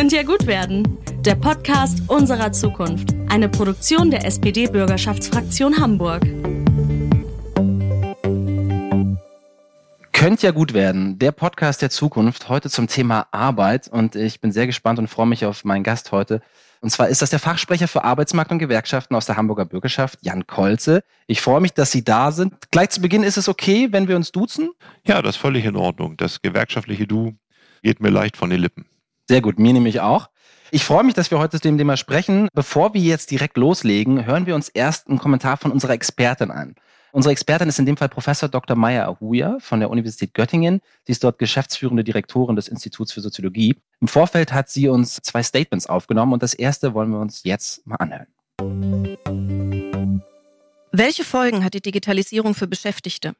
Könnte ja gut werden. Der Podcast unserer Zukunft. Eine Produktion der SPD-Bürgerschaftsfraktion Hamburg. Könnte ja gut werden. Der Podcast der Zukunft. Heute zum Thema Arbeit. Und ich bin sehr gespannt und freue mich auf meinen Gast heute. Und zwar ist das der Fachsprecher für Arbeitsmarkt und Gewerkschaften aus der Hamburger Bürgerschaft, Jan Kolze. Ich freue mich, dass Sie da sind. Gleich zu Beginn ist es okay, wenn wir uns duzen? Ja, das ist völlig in Ordnung. Das gewerkschaftliche Du geht mir leicht von den Lippen. Sehr gut, mir nämlich auch. Ich freue mich, dass wir heute zu dem Thema sprechen. Bevor wir jetzt direkt loslegen, hören wir uns erst einen Kommentar von unserer Expertin an. Unsere Expertin ist in dem Fall Professor Dr. Maya Ahuja von der Universität Göttingen. Sie ist dort geschäftsführende Direktorin des Instituts für Soziologie. Im Vorfeld hat sie uns zwei Statements aufgenommen und das erste wollen wir uns jetzt mal anhören. Welche Folgen hat die Digitalisierung für Beschäftigte?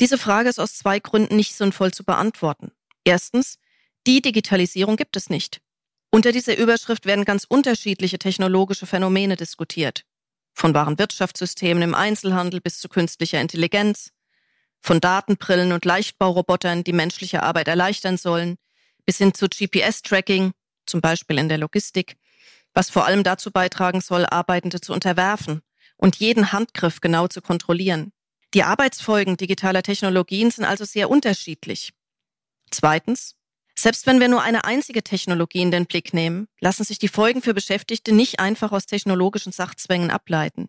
Diese Frage ist aus zwei Gründen nicht sinnvoll zu beantworten. Erstens, die Digitalisierung gibt es nicht. Unter dieser Überschrift werden ganz unterschiedliche technologische Phänomene diskutiert. Von wahren Wirtschaftssystemen im Einzelhandel bis zu künstlicher Intelligenz, von Datenbrillen und Leichtbaurobotern, die menschliche Arbeit erleichtern sollen, bis hin zu GPS-Tracking, zum Beispiel in der Logistik, was vor allem dazu beitragen soll, Arbeitende zu unterwerfen und jeden Handgriff genau zu kontrollieren. Die Arbeitsfolgen digitaler Technologien sind also sehr unterschiedlich. Zweitens, selbst wenn wir nur eine einzige Technologie in den Blick nehmen, lassen sich die Folgen für Beschäftigte nicht einfach aus technologischen Sachzwängen ableiten.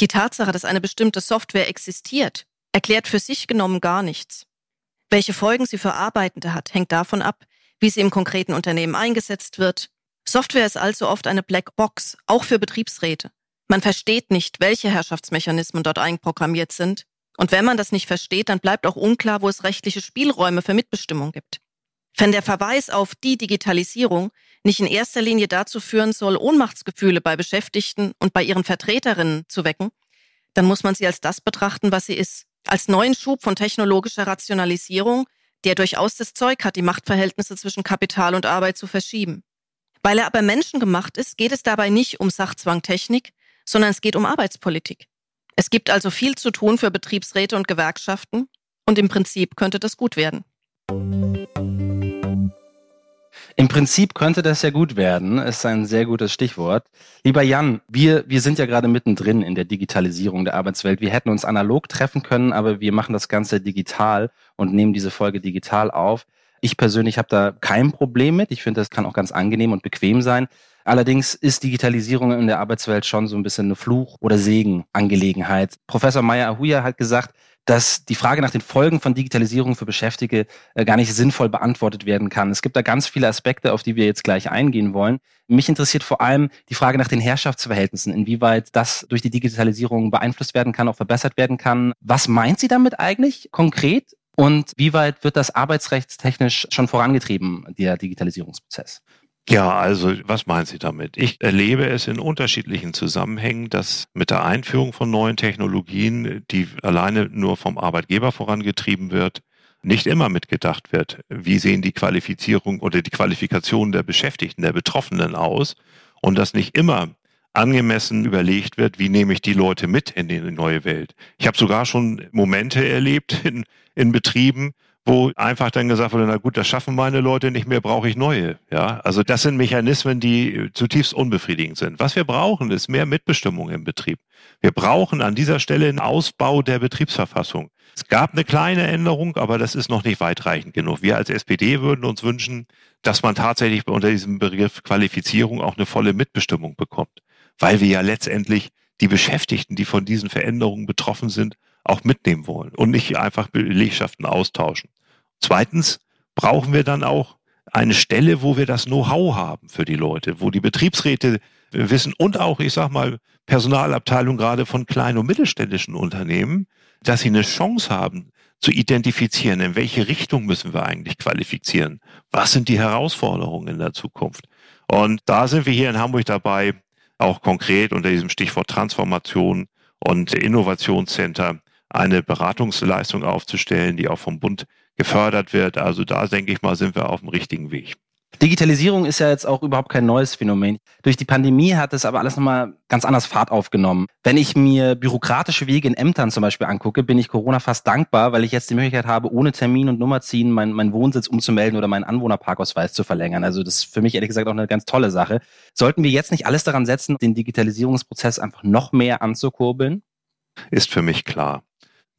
Die Tatsache, dass eine bestimmte Software existiert, erklärt für sich genommen gar nichts. Welche Folgen sie für Arbeitende hat, hängt davon ab, wie sie im konkreten Unternehmen eingesetzt wird. Software ist also oft eine Black Box, auch für Betriebsräte. Man versteht nicht, welche Herrschaftsmechanismen dort einprogrammiert sind. Und wenn man das nicht versteht, dann bleibt auch unklar, wo es rechtliche Spielräume für Mitbestimmung gibt. Wenn der Verweis auf die Digitalisierung nicht in erster Linie dazu führen soll, Ohnmachtsgefühle bei Beschäftigten und bei ihren Vertreterinnen zu wecken, dann muss man sie als das betrachten, was sie ist. Als neuen Schub von technologischer Rationalisierung, der durchaus das Zeug hat, die Machtverhältnisse zwischen Kapital und Arbeit zu verschieben. Weil er aber menschengemacht ist, geht es dabei nicht um Sachzwang Technik, sondern es geht um Arbeitspolitik. Es gibt also viel zu tun für Betriebsräte und Gewerkschaften und im Prinzip könnte das gut werden. Im Prinzip könnte das ja gut werden, ist ein sehr gutes Stichwort. Lieber Jan, wir, wir sind ja gerade mittendrin in der Digitalisierung der Arbeitswelt. Wir hätten uns analog treffen können, aber wir machen das Ganze digital und nehmen diese Folge digital auf. Ich persönlich habe da kein Problem mit. Ich finde, das kann auch ganz angenehm und bequem sein. Allerdings ist Digitalisierung in der Arbeitswelt schon so ein bisschen eine Fluch- oder Segen-Angelegenheit. Professor Meyer Ahuja hat gesagt, dass die Frage nach den Folgen von Digitalisierung für Beschäftigte äh, gar nicht sinnvoll beantwortet werden kann. Es gibt da ganz viele Aspekte, auf die wir jetzt gleich eingehen wollen. Mich interessiert vor allem die Frage nach den Herrschaftsverhältnissen, inwieweit das durch die Digitalisierung beeinflusst werden kann, auch verbessert werden kann. Was meint sie damit eigentlich konkret? Und wie weit wird das arbeitsrechtstechnisch schon vorangetrieben, der Digitalisierungsprozess? Ja, also was meinen Sie damit? Ich erlebe es in unterschiedlichen Zusammenhängen, dass mit der Einführung von neuen Technologien, die alleine nur vom Arbeitgeber vorangetrieben wird, nicht immer mitgedacht wird. Wie sehen die Qualifizierung oder die Qualifikation der Beschäftigten, der Betroffenen aus? Und dass nicht immer angemessen überlegt wird, wie nehme ich die Leute mit in die neue Welt. Ich habe sogar schon Momente erlebt in, in Betrieben, wo einfach dann gesagt wurde, na gut, das schaffen meine Leute nicht mehr, brauche ich neue. Ja, also das sind Mechanismen, die zutiefst unbefriedigend sind. Was wir brauchen, ist mehr Mitbestimmung im Betrieb. Wir brauchen an dieser Stelle einen Ausbau der Betriebsverfassung. Es gab eine kleine Änderung, aber das ist noch nicht weitreichend genug. Wir als SPD würden uns wünschen, dass man tatsächlich unter diesem Begriff Qualifizierung auch eine volle Mitbestimmung bekommt, weil wir ja letztendlich die Beschäftigten, die von diesen Veränderungen betroffen sind, auch mitnehmen wollen und nicht einfach Belegschaften austauschen. Zweitens brauchen wir dann auch eine Stelle, wo wir das Know-how haben für die Leute, wo die Betriebsräte wissen und auch, ich sag mal, Personalabteilung gerade von kleinen und mittelständischen Unternehmen, dass sie eine Chance haben, zu identifizieren, in welche Richtung müssen wir eigentlich qualifizieren? Was sind die Herausforderungen in der Zukunft? Und da sind wir hier in Hamburg dabei, auch konkret unter diesem Stichwort Transformation und Innovationscenter eine Beratungsleistung aufzustellen, die auch vom Bund gefördert wird. Also da denke ich mal, sind wir auf dem richtigen Weg. Digitalisierung ist ja jetzt auch überhaupt kein neues Phänomen. Durch die Pandemie hat es aber alles nochmal ganz anders Fahrt aufgenommen. Wenn ich mir bürokratische Wege in Ämtern zum Beispiel angucke, bin ich Corona fast dankbar, weil ich jetzt die Möglichkeit habe, ohne Termin und Nummer ziehen, meinen mein Wohnsitz umzumelden oder meinen Anwohnerparkausweis zu verlängern. Also das ist für mich ehrlich gesagt auch eine ganz tolle Sache. Sollten wir jetzt nicht alles daran setzen, den Digitalisierungsprozess einfach noch mehr anzukurbeln? Ist für mich klar.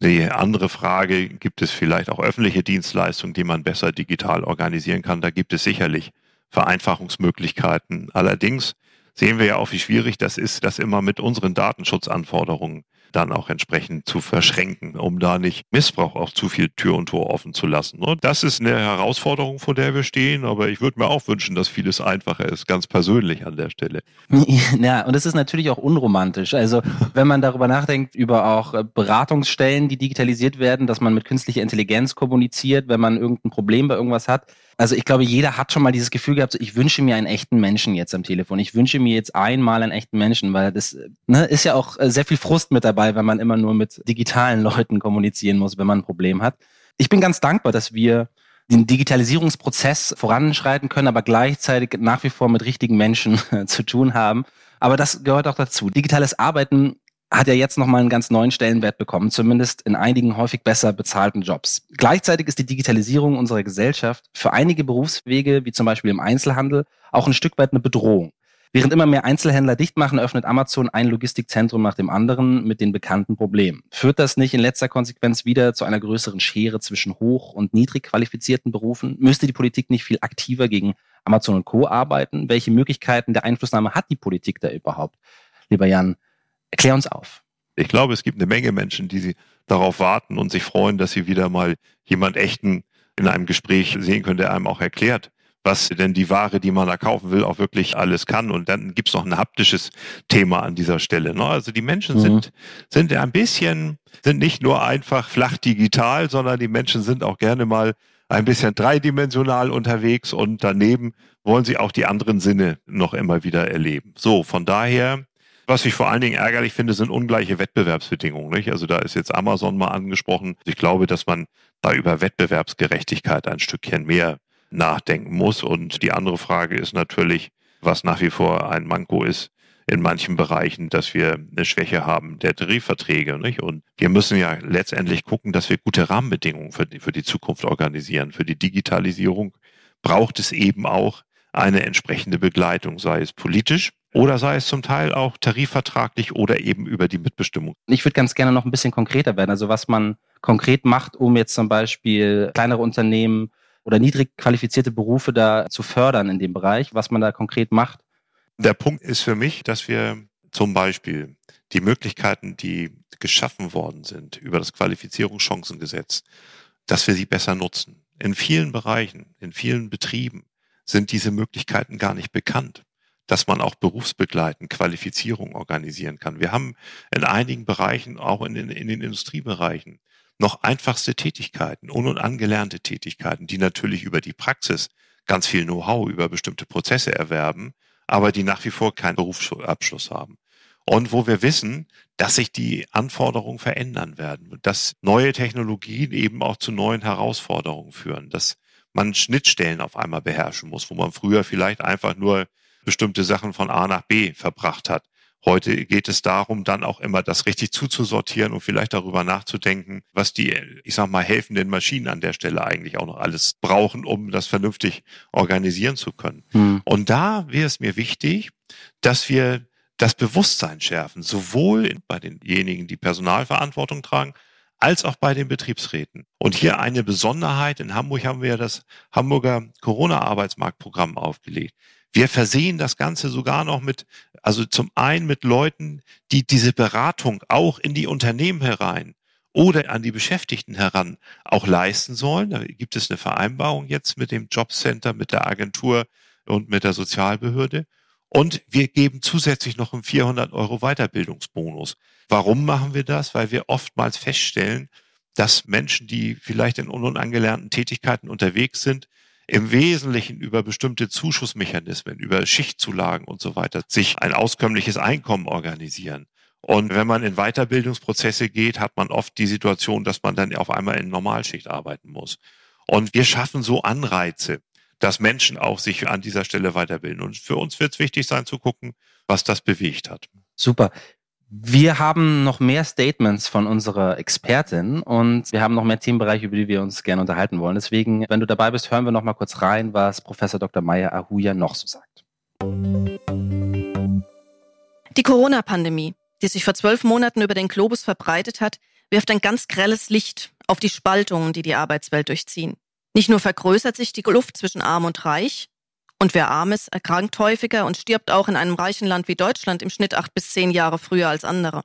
Die andere Frage, gibt es vielleicht auch öffentliche Dienstleistungen, die man besser digital organisieren kann? Da gibt es sicherlich Vereinfachungsmöglichkeiten. Allerdings sehen wir ja auch, wie schwierig das ist, das immer mit unseren Datenschutzanforderungen dann auch entsprechend zu verschränken, um da nicht Missbrauch auch zu viel Tür und Tor offen zu lassen. Und das ist eine Herausforderung, vor der wir stehen, aber ich würde mir auch wünschen, dass vieles einfacher ist, ganz persönlich an der Stelle. Ja, und es ist natürlich auch unromantisch. Also wenn man darüber nachdenkt, über auch äh, Beratungsstellen, die digitalisiert werden, dass man mit künstlicher Intelligenz kommuniziert, wenn man irgendein Problem bei irgendwas hat, also ich glaube, jeder hat schon mal dieses Gefühl gehabt, so, ich wünsche mir einen echten Menschen jetzt am Telefon. Ich wünsche mir jetzt einmal einen echten Menschen, weil das ne, ist ja auch äh, sehr viel Frust mit dabei, wenn man immer nur mit digitalen Leuten kommunizieren muss, wenn man ein Problem hat. Ich bin ganz dankbar, dass wir den Digitalisierungsprozess voranschreiten können, aber gleichzeitig nach wie vor mit richtigen Menschen zu tun haben. Aber das gehört auch dazu. Digitales Arbeiten hat ja jetzt nochmal einen ganz neuen Stellenwert bekommen, zumindest in einigen häufig besser bezahlten Jobs. Gleichzeitig ist die Digitalisierung unserer Gesellschaft für einige Berufswege, wie zum Beispiel im Einzelhandel, auch ein Stück weit eine Bedrohung. Während immer mehr Einzelhändler dicht machen, öffnet Amazon ein Logistikzentrum nach dem anderen mit den bekannten Problemen. Führt das nicht in letzter Konsequenz wieder zu einer größeren Schere zwischen hoch- und niedrig qualifizierten Berufen? Müsste die Politik nicht viel aktiver gegen Amazon und Co. arbeiten? Welche Möglichkeiten der Einflussnahme hat die Politik da überhaupt? Lieber Jan, Erklär uns auf. Ich glaube, es gibt eine Menge Menschen, die darauf warten und sich freuen, dass sie wieder mal jemand echten in einem Gespräch sehen können, der einem auch erklärt, was denn die Ware, die man da kaufen will, auch wirklich alles kann. Und dann gibt's noch ein haptisches Thema an dieser Stelle. Ne? Also die Menschen mhm. sind, sind ein bisschen, sind nicht nur einfach flach digital, sondern die Menschen sind auch gerne mal ein bisschen dreidimensional unterwegs und daneben wollen sie auch die anderen Sinne noch immer wieder erleben. So, von daher was ich vor allen Dingen ärgerlich finde, sind ungleiche Wettbewerbsbedingungen. Nicht? Also da ist jetzt Amazon mal angesprochen. Ich glaube, dass man da über Wettbewerbsgerechtigkeit ein Stückchen mehr nachdenken muss. Und die andere Frage ist natürlich, was nach wie vor ein Manko ist, in manchen Bereichen, dass wir eine Schwäche haben der Tarifverträge. Nicht? Und wir müssen ja letztendlich gucken, dass wir gute Rahmenbedingungen für die, für die Zukunft organisieren. Für die Digitalisierung braucht es eben auch eine entsprechende Begleitung, sei es politisch, oder sei es zum Teil auch tarifvertraglich oder eben über die Mitbestimmung. Ich würde ganz gerne noch ein bisschen konkreter werden. Also was man konkret macht, um jetzt zum Beispiel kleinere Unternehmen oder niedrig qualifizierte Berufe da zu fördern in dem Bereich, was man da konkret macht. Der Punkt ist für mich, dass wir zum Beispiel die Möglichkeiten, die geschaffen worden sind über das Qualifizierungschancengesetz, dass wir sie besser nutzen. In vielen Bereichen, in vielen Betrieben sind diese Möglichkeiten gar nicht bekannt dass man auch berufsbegleitend Qualifizierung organisieren kann. Wir haben in einigen Bereichen, auch in den, in den Industriebereichen, noch einfachste Tätigkeiten, un- und angelernte Tätigkeiten, die natürlich über die Praxis ganz viel Know-how über bestimmte Prozesse erwerben, aber die nach wie vor keinen Berufsabschluss haben. Und wo wir wissen, dass sich die Anforderungen verändern werden, dass neue Technologien eben auch zu neuen Herausforderungen führen, dass man Schnittstellen auf einmal beherrschen muss, wo man früher vielleicht einfach nur bestimmte Sachen von A nach B verbracht hat. Heute geht es darum, dann auch immer das richtig zuzusortieren und vielleicht darüber nachzudenken, was die, ich sag mal, helfenden Maschinen an der Stelle eigentlich auch noch alles brauchen, um das vernünftig organisieren zu können. Hm. Und da wäre es mir wichtig, dass wir das Bewusstsein schärfen, sowohl bei denjenigen, die Personalverantwortung tragen, als auch bei den Betriebsräten. Und hier eine Besonderheit. In Hamburg haben wir ja das Hamburger Corona-Arbeitsmarktprogramm aufgelegt. Wir versehen das Ganze sogar noch mit, also zum einen mit Leuten, die diese Beratung auch in die Unternehmen herein oder an die Beschäftigten heran auch leisten sollen. Da gibt es eine Vereinbarung jetzt mit dem Jobcenter, mit der Agentur und mit der Sozialbehörde. Und wir geben zusätzlich noch einen 400 Euro Weiterbildungsbonus. Warum machen wir das? Weil wir oftmals feststellen, dass Menschen, die vielleicht in unangelernten Tätigkeiten unterwegs sind, im Wesentlichen über bestimmte Zuschussmechanismen, über Schichtzulagen und so weiter sich ein auskömmliches Einkommen organisieren. Und wenn man in Weiterbildungsprozesse geht, hat man oft die Situation, dass man dann auf einmal in Normalschicht arbeiten muss. Und wir schaffen so Anreize, dass Menschen auch sich an dieser Stelle weiterbilden. Und für uns wird es wichtig sein zu gucken, was das bewegt hat. Super. Wir haben noch mehr Statements von unserer Expertin und wir haben noch mehr Themenbereiche, über die wir uns gerne unterhalten wollen. Deswegen, wenn du dabei bist, hören wir noch mal kurz rein, was Professor Dr. Meyer Ahuja noch so sagt. Die Corona-Pandemie, die sich vor zwölf Monaten über den Globus verbreitet hat, wirft ein ganz grelles Licht auf die Spaltungen, die die Arbeitswelt durchziehen. Nicht nur vergrößert sich die Luft zwischen Arm und Reich, und wer arm ist, erkrankt häufiger und stirbt auch in einem reichen Land wie Deutschland im Schnitt acht bis zehn Jahre früher als andere.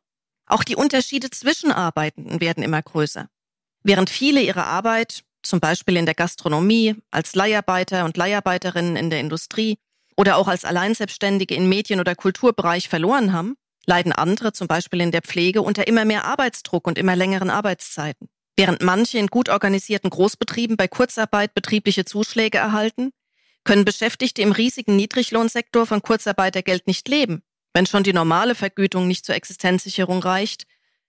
Auch die Unterschiede zwischen Arbeitenden werden immer größer. Während viele ihre Arbeit, zum Beispiel in der Gastronomie, als Leiharbeiter und Leiharbeiterinnen in der Industrie oder auch als Alleinselbstständige in Medien- oder Kulturbereich verloren haben, leiden andere, zum Beispiel in der Pflege, unter immer mehr Arbeitsdruck und immer längeren Arbeitszeiten. Während manche in gut organisierten Großbetrieben bei Kurzarbeit betriebliche Zuschläge erhalten, können Beschäftigte im riesigen Niedriglohnsektor von Kurzarbeitergeld nicht leben. Wenn schon die normale Vergütung nicht zur Existenzsicherung reicht,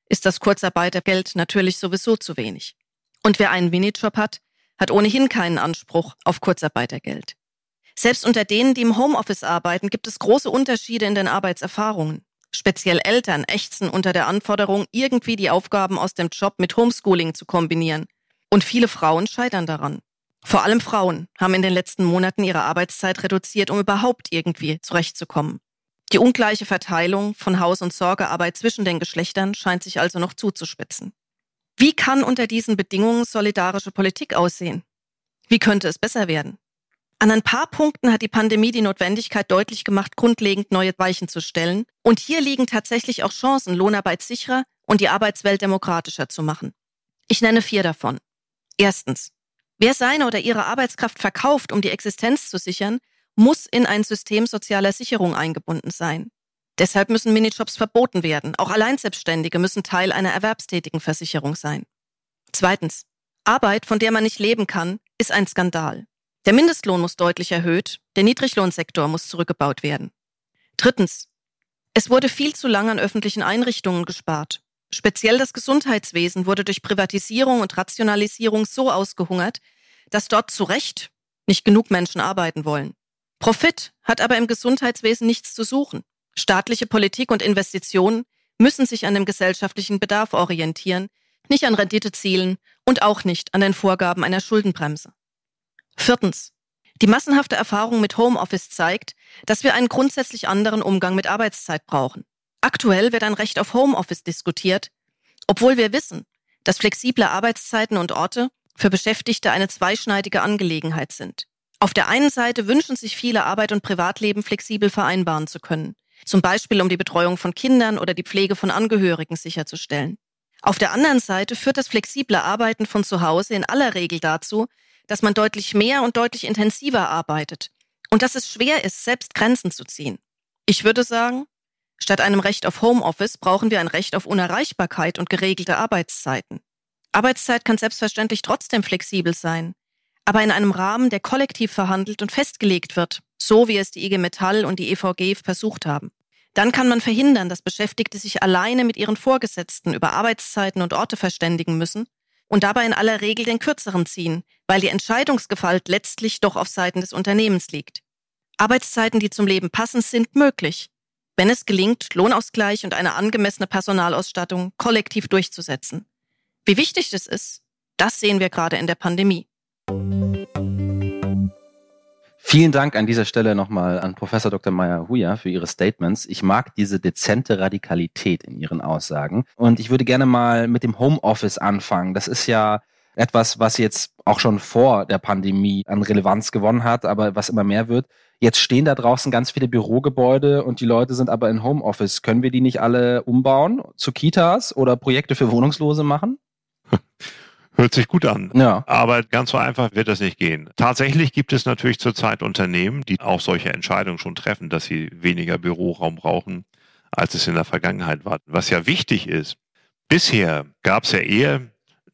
ist das Kurzarbeitergeld natürlich sowieso zu wenig. Und wer einen Minijob hat, hat ohnehin keinen Anspruch auf Kurzarbeitergeld. Selbst unter denen, die im Homeoffice arbeiten, gibt es große Unterschiede in den Arbeitserfahrungen. Speziell Eltern ächzen unter der Anforderung, irgendwie die Aufgaben aus dem Job mit Homeschooling zu kombinieren. Und viele Frauen scheitern daran. Vor allem Frauen haben in den letzten Monaten ihre Arbeitszeit reduziert, um überhaupt irgendwie zurechtzukommen. Die ungleiche Verteilung von Haus- und Sorgearbeit zwischen den Geschlechtern scheint sich also noch zuzuspitzen. Wie kann unter diesen Bedingungen solidarische Politik aussehen? Wie könnte es besser werden? An ein paar Punkten hat die Pandemie die Notwendigkeit deutlich gemacht, grundlegend neue Weichen zu stellen. Und hier liegen tatsächlich auch Chancen, Lohnarbeit sicherer und die Arbeitswelt demokratischer zu machen. Ich nenne vier davon. Erstens. Wer seine oder ihre Arbeitskraft verkauft, um die Existenz zu sichern, muss in ein System sozialer Sicherung eingebunden sein. Deshalb müssen Minijobs verboten werden. Auch Alleinselbstständige müssen Teil einer erwerbstätigen Versicherung sein. Zweitens. Arbeit, von der man nicht leben kann, ist ein Skandal. Der Mindestlohn muss deutlich erhöht, der Niedriglohnsektor muss zurückgebaut werden. Drittens. Es wurde viel zu lange an öffentlichen Einrichtungen gespart. Speziell das Gesundheitswesen wurde durch Privatisierung und Rationalisierung so ausgehungert, dass dort zu Recht nicht genug Menschen arbeiten wollen. Profit hat aber im Gesundheitswesen nichts zu suchen. Staatliche Politik und Investitionen müssen sich an dem gesellschaftlichen Bedarf orientieren, nicht an Renditezielen und auch nicht an den Vorgaben einer Schuldenbremse. Viertens. Die massenhafte Erfahrung mit Homeoffice zeigt, dass wir einen grundsätzlich anderen Umgang mit Arbeitszeit brauchen. Aktuell wird ein Recht auf Homeoffice diskutiert, obwohl wir wissen, dass flexible Arbeitszeiten und Orte für Beschäftigte eine zweischneidige Angelegenheit sind. Auf der einen Seite wünschen sich viele Arbeit und Privatleben flexibel vereinbaren zu können, zum Beispiel um die Betreuung von Kindern oder die Pflege von Angehörigen sicherzustellen. Auf der anderen Seite führt das flexible Arbeiten von zu Hause in aller Regel dazu, dass man deutlich mehr und deutlich intensiver arbeitet und dass es schwer ist, selbst Grenzen zu ziehen. Ich würde sagen, Statt einem Recht auf Homeoffice brauchen wir ein Recht auf Unerreichbarkeit und geregelte Arbeitszeiten. Arbeitszeit kann selbstverständlich trotzdem flexibel sein, aber in einem Rahmen, der kollektiv verhandelt und festgelegt wird, so wie es die IG Metall und die EVG versucht haben. Dann kann man verhindern, dass Beschäftigte sich alleine mit ihren Vorgesetzten über Arbeitszeiten und Orte verständigen müssen und dabei in aller Regel den kürzeren ziehen, weil die Entscheidungsgewalt letztlich doch auf Seiten des Unternehmens liegt. Arbeitszeiten, die zum Leben passen, sind möglich, wenn es gelingt, Lohnausgleich und eine angemessene Personalausstattung kollektiv durchzusetzen. Wie wichtig das ist, das sehen wir gerade in der Pandemie. Vielen Dank an dieser Stelle nochmal an Professor Dr. Meyer Huja für Ihre Statements. Ich mag diese dezente Radikalität in Ihren Aussagen. Und ich würde gerne mal mit dem Homeoffice anfangen. Das ist ja etwas, was jetzt auch schon vor der Pandemie an Relevanz gewonnen hat, aber was immer mehr wird. Jetzt stehen da draußen ganz viele Bürogebäude und die Leute sind aber in Homeoffice. Können wir die nicht alle umbauen zu Kitas oder Projekte für Wohnungslose machen? Hört sich gut an. Ja. Aber ganz so einfach wird das nicht gehen. Tatsächlich gibt es natürlich zurzeit Unternehmen, die auch solche Entscheidungen schon treffen, dass sie weniger Büroraum brauchen, als es in der Vergangenheit war. Was ja wichtig ist, bisher gab es ja eher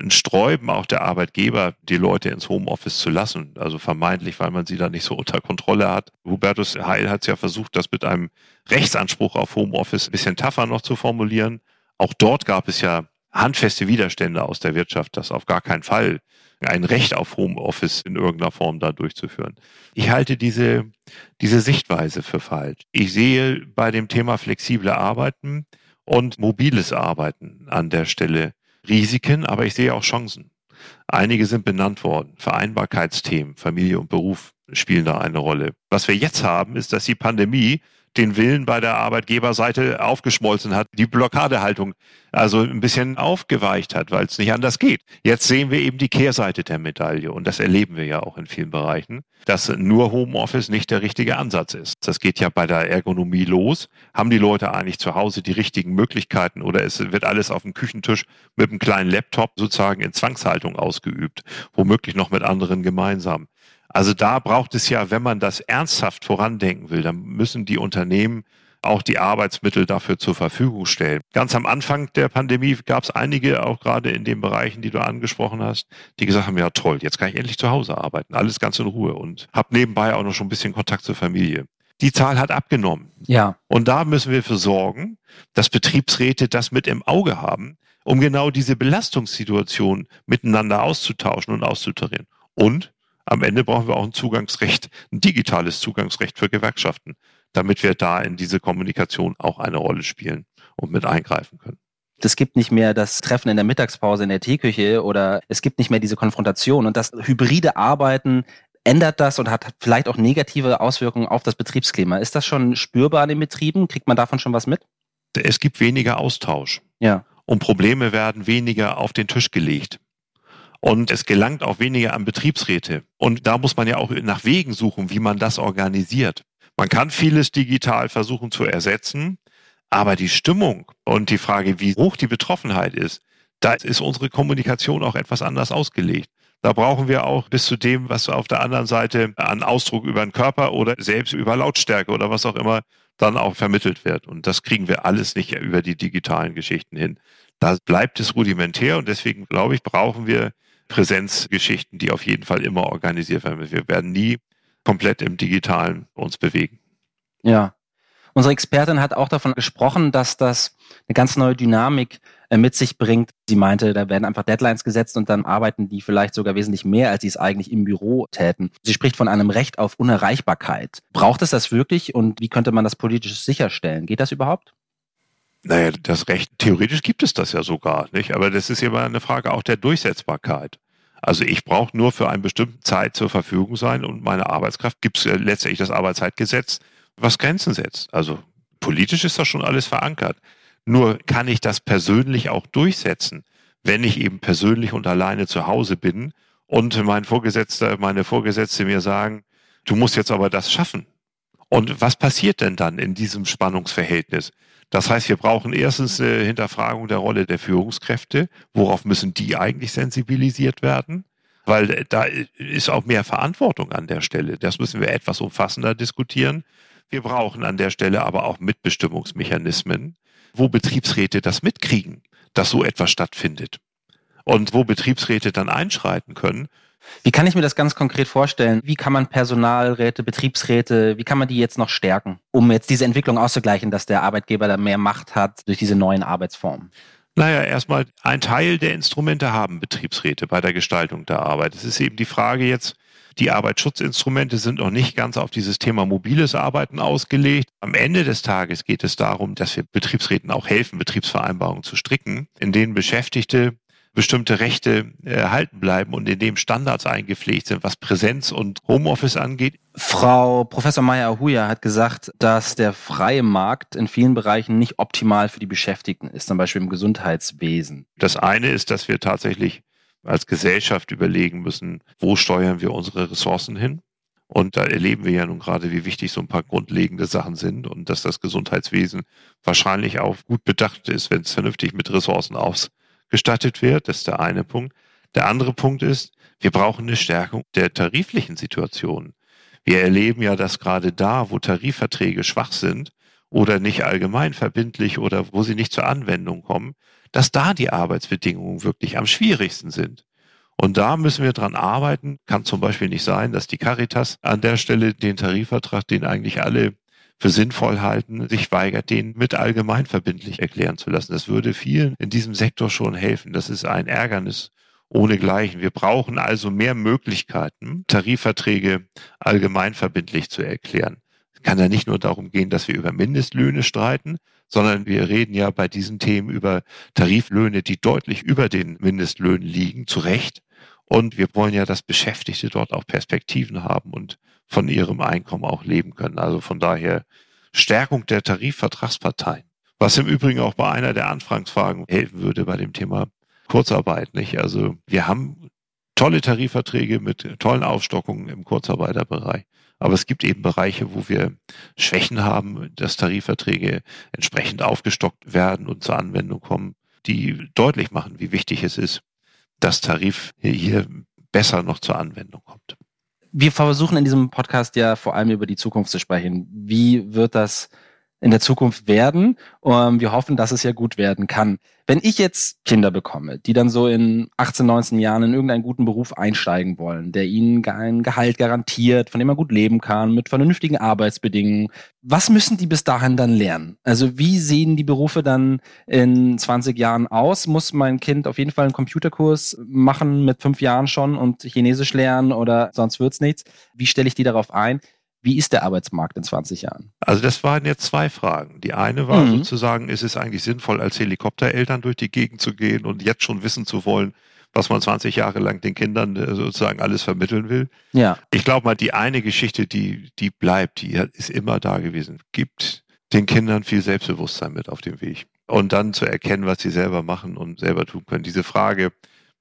ein Sträuben auch der Arbeitgeber, die Leute ins Homeoffice zu lassen. Also vermeintlich, weil man sie da nicht so unter Kontrolle hat. Hubertus Heil hat es ja versucht, das mit einem Rechtsanspruch auf Homeoffice ein bisschen tougher noch zu formulieren. Auch dort gab es ja handfeste Widerstände aus der Wirtschaft, das auf gar keinen Fall ein Recht auf Homeoffice in irgendeiner Form da durchzuführen. Ich halte diese, diese Sichtweise für falsch. Ich sehe bei dem Thema flexible Arbeiten und mobiles Arbeiten an der Stelle Risiken, aber ich sehe auch Chancen. Einige sind benannt worden. Vereinbarkeitsthemen, Familie und Beruf spielen da eine Rolle. Was wir jetzt haben, ist, dass die Pandemie den Willen bei der Arbeitgeberseite aufgeschmolzen hat, die Blockadehaltung also ein bisschen aufgeweicht hat, weil es nicht anders geht. Jetzt sehen wir eben die Kehrseite der Medaille und das erleben wir ja auch in vielen Bereichen, dass nur Homeoffice nicht der richtige Ansatz ist. Das geht ja bei der Ergonomie los. Haben die Leute eigentlich zu Hause die richtigen Möglichkeiten oder es wird alles auf dem Küchentisch mit einem kleinen Laptop sozusagen in Zwangshaltung ausgeübt, womöglich noch mit anderen gemeinsam. Also da braucht es ja, wenn man das ernsthaft vorandenken will, dann müssen die Unternehmen auch die Arbeitsmittel dafür zur Verfügung stellen. Ganz am Anfang der Pandemie gab es einige, auch gerade in den Bereichen, die du angesprochen hast, die gesagt haben, ja toll, jetzt kann ich endlich zu Hause arbeiten, alles ganz in Ruhe und habe nebenbei auch noch schon ein bisschen Kontakt zur Familie. Die Zahl hat abgenommen. Ja. Und da müssen wir für sorgen, dass Betriebsräte das mit im Auge haben, um genau diese Belastungssituation miteinander auszutauschen und auszutarieren. Und am Ende brauchen wir auch ein Zugangsrecht, ein digitales Zugangsrecht für Gewerkschaften, damit wir da in diese Kommunikation auch eine Rolle spielen und mit eingreifen können. Es gibt nicht mehr das Treffen in der Mittagspause in der Teeküche oder es gibt nicht mehr diese Konfrontation und das hybride Arbeiten ändert das und hat vielleicht auch negative Auswirkungen auf das Betriebsklima. Ist das schon spürbar in den Betrieben? Kriegt man davon schon was mit? Es gibt weniger Austausch. Ja. Und Probleme werden weniger auf den Tisch gelegt. Und es gelangt auch weniger an Betriebsräte. Und da muss man ja auch nach Wegen suchen, wie man das organisiert. Man kann vieles digital versuchen zu ersetzen, aber die Stimmung und die Frage, wie hoch die Betroffenheit ist, da ist unsere Kommunikation auch etwas anders ausgelegt. Da brauchen wir auch bis zu dem, was auf der anderen Seite an Ausdruck über den Körper oder selbst über Lautstärke oder was auch immer dann auch vermittelt wird. Und das kriegen wir alles nicht über die digitalen Geschichten hin. Da bleibt es rudimentär und deswegen glaube ich, brauchen wir Präsenzgeschichten, die auf jeden Fall immer organisiert werden. Wir werden nie komplett im Digitalen uns bewegen. Ja. Unsere Expertin hat auch davon gesprochen, dass das eine ganz neue Dynamik äh, mit sich bringt. Sie meinte, da werden einfach Deadlines gesetzt und dann arbeiten die vielleicht sogar wesentlich mehr, als sie es eigentlich im Büro täten. Sie spricht von einem Recht auf Unerreichbarkeit. Braucht es das wirklich und wie könnte man das politisch sicherstellen? Geht das überhaupt? Naja, das Recht, theoretisch gibt es das ja sogar, nicht? Aber das ist ja immer eine Frage auch der Durchsetzbarkeit. Also ich brauche nur für eine bestimmte Zeit zur Verfügung sein und meine Arbeitskraft gibt es letztendlich das Arbeitszeitgesetz, was Grenzen setzt. Also politisch ist das schon alles verankert. Nur kann ich das persönlich auch durchsetzen, wenn ich eben persönlich und alleine zu Hause bin und mein Vorgesetzter, meine Vorgesetzte mir sagen, du musst jetzt aber das schaffen. Und was passiert denn dann in diesem Spannungsverhältnis? Das heißt, wir brauchen erstens eine Hinterfragung der Rolle der Führungskräfte. Worauf müssen die eigentlich sensibilisiert werden? Weil da ist auch mehr Verantwortung an der Stelle. Das müssen wir etwas umfassender diskutieren. Wir brauchen an der Stelle aber auch Mitbestimmungsmechanismen, wo Betriebsräte das mitkriegen, dass so etwas stattfindet. Und wo Betriebsräte dann einschreiten können wie kann ich mir das ganz konkret vorstellen? Wie kann man Personalräte, Betriebsräte, wie kann man die jetzt noch stärken, um jetzt diese Entwicklung auszugleichen, dass der Arbeitgeber da mehr Macht hat durch diese neuen Arbeitsformen? Naja, erstmal ein Teil der Instrumente haben Betriebsräte bei der Gestaltung der Arbeit. Es ist eben die Frage jetzt, die Arbeitsschutzinstrumente sind noch nicht ganz auf dieses Thema mobiles Arbeiten ausgelegt. Am Ende des Tages geht es darum, dass wir Betriebsräten auch helfen, Betriebsvereinbarungen zu stricken, in denen Beschäftigte bestimmte Rechte erhalten bleiben und in dem Standards eingepflegt sind, was Präsenz und Homeoffice angeht. Frau Professor Meyer-Ahuja hat gesagt, dass der freie Markt in vielen Bereichen nicht optimal für die Beschäftigten ist, zum Beispiel im Gesundheitswesen. Das eine ist, dass wir tatsächlich als Gesellschaft überlegen müssen, wo steuern wir unsere Ressourcen hin? Und da erleben wir ja nun gerade, wie wichtig so ein paar grundlegende Sachen sind und dass das Gesundheitswesen wahrscheinlich auch gut bedacht ist, wenn es vernünftig mit Ressourcen aus gestattet wird. Das ist der eine Punkt. Der andere Punkt ist, wir brauchen eine Stärkung der tariflichen Situation. Wir erleben ja, dass gerade da, wo Tarifverträge schwach sind oder nicht allgemein verbindlich oder wo sie nicht zur Anwendung kommen, dass da die Arbeitsbedingungen wirklich am schwierigsten sind. Und da müssen wir dran arbeiten. Kann zum Beispiel nicht sein, dass die Caritas an der Stelle den Tarifvertrag, den eigentlich alle für sinnvoll halten, sich weigert, den mit allgemein verbindlich erklären zu lassen. Das würde vielen in diesem Sektor schon helfen. Das ist ein Ärgernis ohnegleichen. Wir brauchen also mehr Möglichkeiten, Tarifverträge allgemeinverbindlich zu erklären. Es kann ja nicht nur darum gehen, dass wir über Mindestlöhne streiten, sondern wir reden ja bei diesen Themen über Tariflöhne, die deutlich über den Mindestlöhnen liegen, zu Recht. Und wir wollen ja, dass Beschäftigte dort auch Perspektiven haben und von ihrem Einkommen auch leben können. Also von daher Stärkung der Tarifvertragsparteien. Was im Übrigen auch bei einer der Anfragsfragen helfen würde bei dem Thema Kurzarbeit, nicht? Also wir haben tolle Tarifverträge mit tollen Aufstockungen im Kurzarbeiterbereich. Aber es gibt eben Bereiche, wo wir Schwächen haben, dass Tarifverträge entsprechend aufgestockt werden und zur Anwendung kommen, die deutlich machen, wie wichtig es ist, dass Tarif hier besser noch zur Anwendung kommt. Wir versuchen in diesem Podcast ja vor allem über die Zukunft zu sprechen. Wie wird das in der Zukunft werden. Und wir hoffen, dass es ja gut werden kann. Wenn ich jetzt Kinder bekomme, die dann so in 18, 19 Jahren in irgendeinen guten Beruf einsteigen wollen, der ihnen ein Gehalt garantiert, von dem man gut leben kann, mit vernünftigen Arbeitsbedingungen, was müssen die bis dahin dann lernen? Also wie sehen die Berufe dann in 20 Jahren aus? Muss mein Kind auf jeden Fall einen Computerkurs machen mit fünf Jahren schon und Chinesisch lernen oder sonst wird's nichts? Wie stelle ich die darauf ein? Wie ist der Arbeitsmarkt in 20 Jahren? Also das waren jetzt zwei Fragen. Die eine war mhm. sozusagen, ist es eigentlich sinnvoll, als Helikoptereltern durch die Gegend zu gehen und jetzt schon wissen zu wollen, was man 20 Jahre lang den Kindern äh, sozusagen alles vermitteln will. Ja. Ich glaube mal, die eine Geschichte, die, die bleibt, die ist immer da gewesen. Gibt den Kindern viel Selbstbewusstsein mit auf dem Weg. Und dann zu erkennen, was sie selber machen und selber tun können. Diese Frage,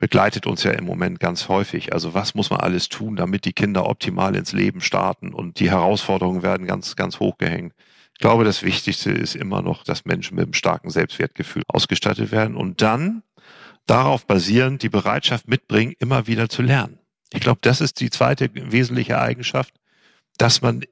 begleitet uns ja im Moment ganz häufig. Also was muss man alles tun, damit die Kinder optimal ins Leben starten? Und die Herausforderungen werden ganz, ganz hoch gehängt. Ich glaube, das Wichtigste ist immer noch, dass Menschen mit einem starken Selbstwertgefühl ausgestattet werden und dann darauf basierend die Bereitschaft mitbringen, immer wieder zu lernen. Ich glaube, das ist die zweite wesentliche Eigenschaft, dass man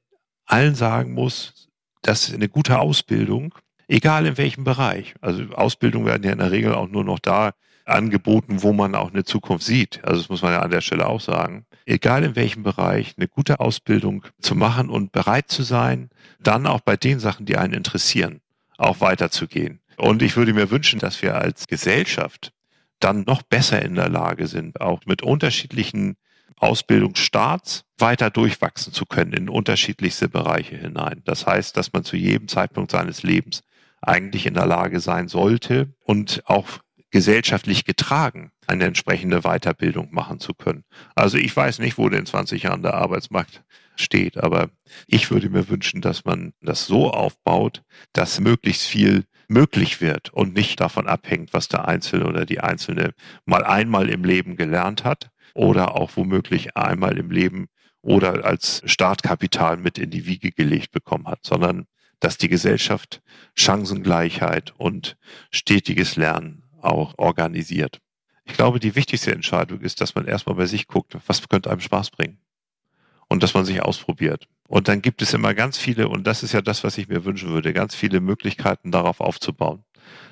allen sagen muss, dass eine gute Ausbildung, egal in welchem Bereich, also Ausbildung werden ja in der Regel auch nur noch da angeboten, wo man auch eine Zukunft sieht. Also das muss man ja an der Stelle auch sagen. Egal in welchem Bereich, eine gute Ausbildung zu machen und bereit zu sein, dann auch bei den Sachen, die einen interessieren, auch weiterzugehen. Und ich würde mir wünschen, dass wir als Gesellschaft dann noch besser in der Lage sind, auch mit unterschiedlichen Ausbildungsstarts weiter durchwachsen zu können in unterschiedlichste Bereiche hinein. Das heißt, dass man zu jedem Zeitpunkt seines Lebens eigentlich in der Lage sein sollte und auch gesellschaftlich getragen, eine entsprechende Weiterbildung machen zu können. Also ich weiß nicht, wo in 20 Jahren der Arbeitsmarkt steht, aber ich würde mir wünschen, dass man das so aufbaut, dass möglichst viel möglich wird und nicht davon abhängt, was der Einzelne oder die Einzelne mal einmal im Leben gelernt hat oder auch womöglich einmal im Leben oder als Startkapital mit in die Wiege gelegt bekommen hat, sondern dass die Gesellschaft Chancengleichheit und stetiges Lernen auch organisiert. Ich glaube, die wichtigste Entscheidung ist, dass man erstmal bei sich guckt, was könnte einem Spaß bringen. Und dass man sich ausprobiert. Und dann gibt es immer ganz viele, und das ist ja das, was ich mir wünschen würde, ganz viele Möglichkeiten darauf aufzubauen.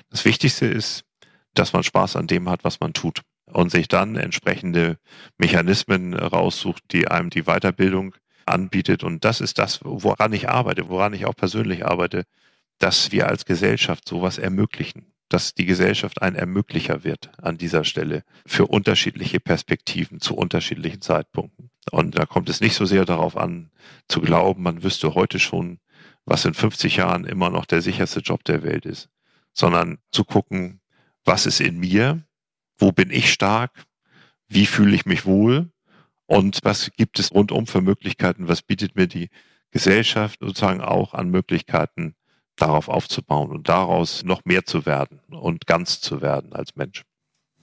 Das Wichtigste ist, dass man Spaß an dem hat, was man tut. Und sich dann entsprechende Mechanismen raussucht, die einem die Weiterbildung anbietet. Und das ist das, woran ich arbeite, woran ich auch persönlich arbeite, dass wir als Gesellschaft sowas ermöglichen dass die Gesellschaft ein Ermöglicher wird an dieser Stelle für unterschiedliche Perspektiven zu unterschiedlichen Zeitpunkten. Und da kommt es nicht so sehr darauf an, zu glauben, man wüsste heute schon, was in 50 Jahren immer noch der sicherste Job der Welt ist, sondern zu gucken, was ist in mir, wo bin ich stark, wie fühle ich mich wohl und was gibt es rundum für Möglichkeiten, was bietet mir die Gesellschaft sozusagen auch an Möglichkeiten, darauf aufzubauen und daraus noch mehr zu werden und ganz zu werden als Mensch.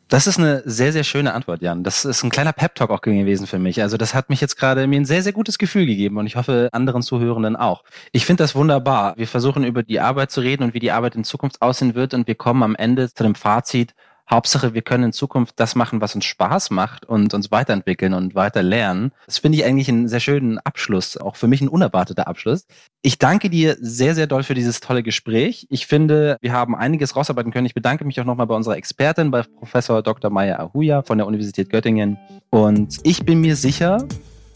Das ist eine sehr, sehr schöne Antwort, Jan. Das ist ein kleiner Pep-Talk auch gewesen für mich. Also das hat mich jetzt gerade mir ein sehr, sehr gutes Gefühl gegeben und ich hoffe anderen Zuhörenden auch. Ich finde das wunderbar. Wir versuchen über die Arbeit zu reden und wie die Arbeit in Zukunft aussehen wird und wir kommen am Ende zu dem Fazit, Hauptsache, wir können in Zukunft das machen, was uns Spaß macht und uns weiterentwickeln und weiter lernen. Das finde ich eigentlich einen sehr schönen Abschluss, auch für mich ein unerwarteter Abschluss. Ich danke dir sehr, sehr doll für dieses tolle Gespräch. Ich finde, wir haben einiges rausarbeiten können. Ich bedanke mich auch nochmal bei unserer Expertin, bei Professor Dr. Maya Ahuja von der Universität Göttingen. Und ich bin mir sicher,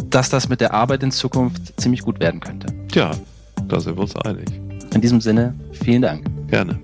dass das mit der Arbeit in Zukunft ziemlich gut werden könnte. Tja, da sind wir uns einig. In diesem Sinne, vielen Dank. Gerne.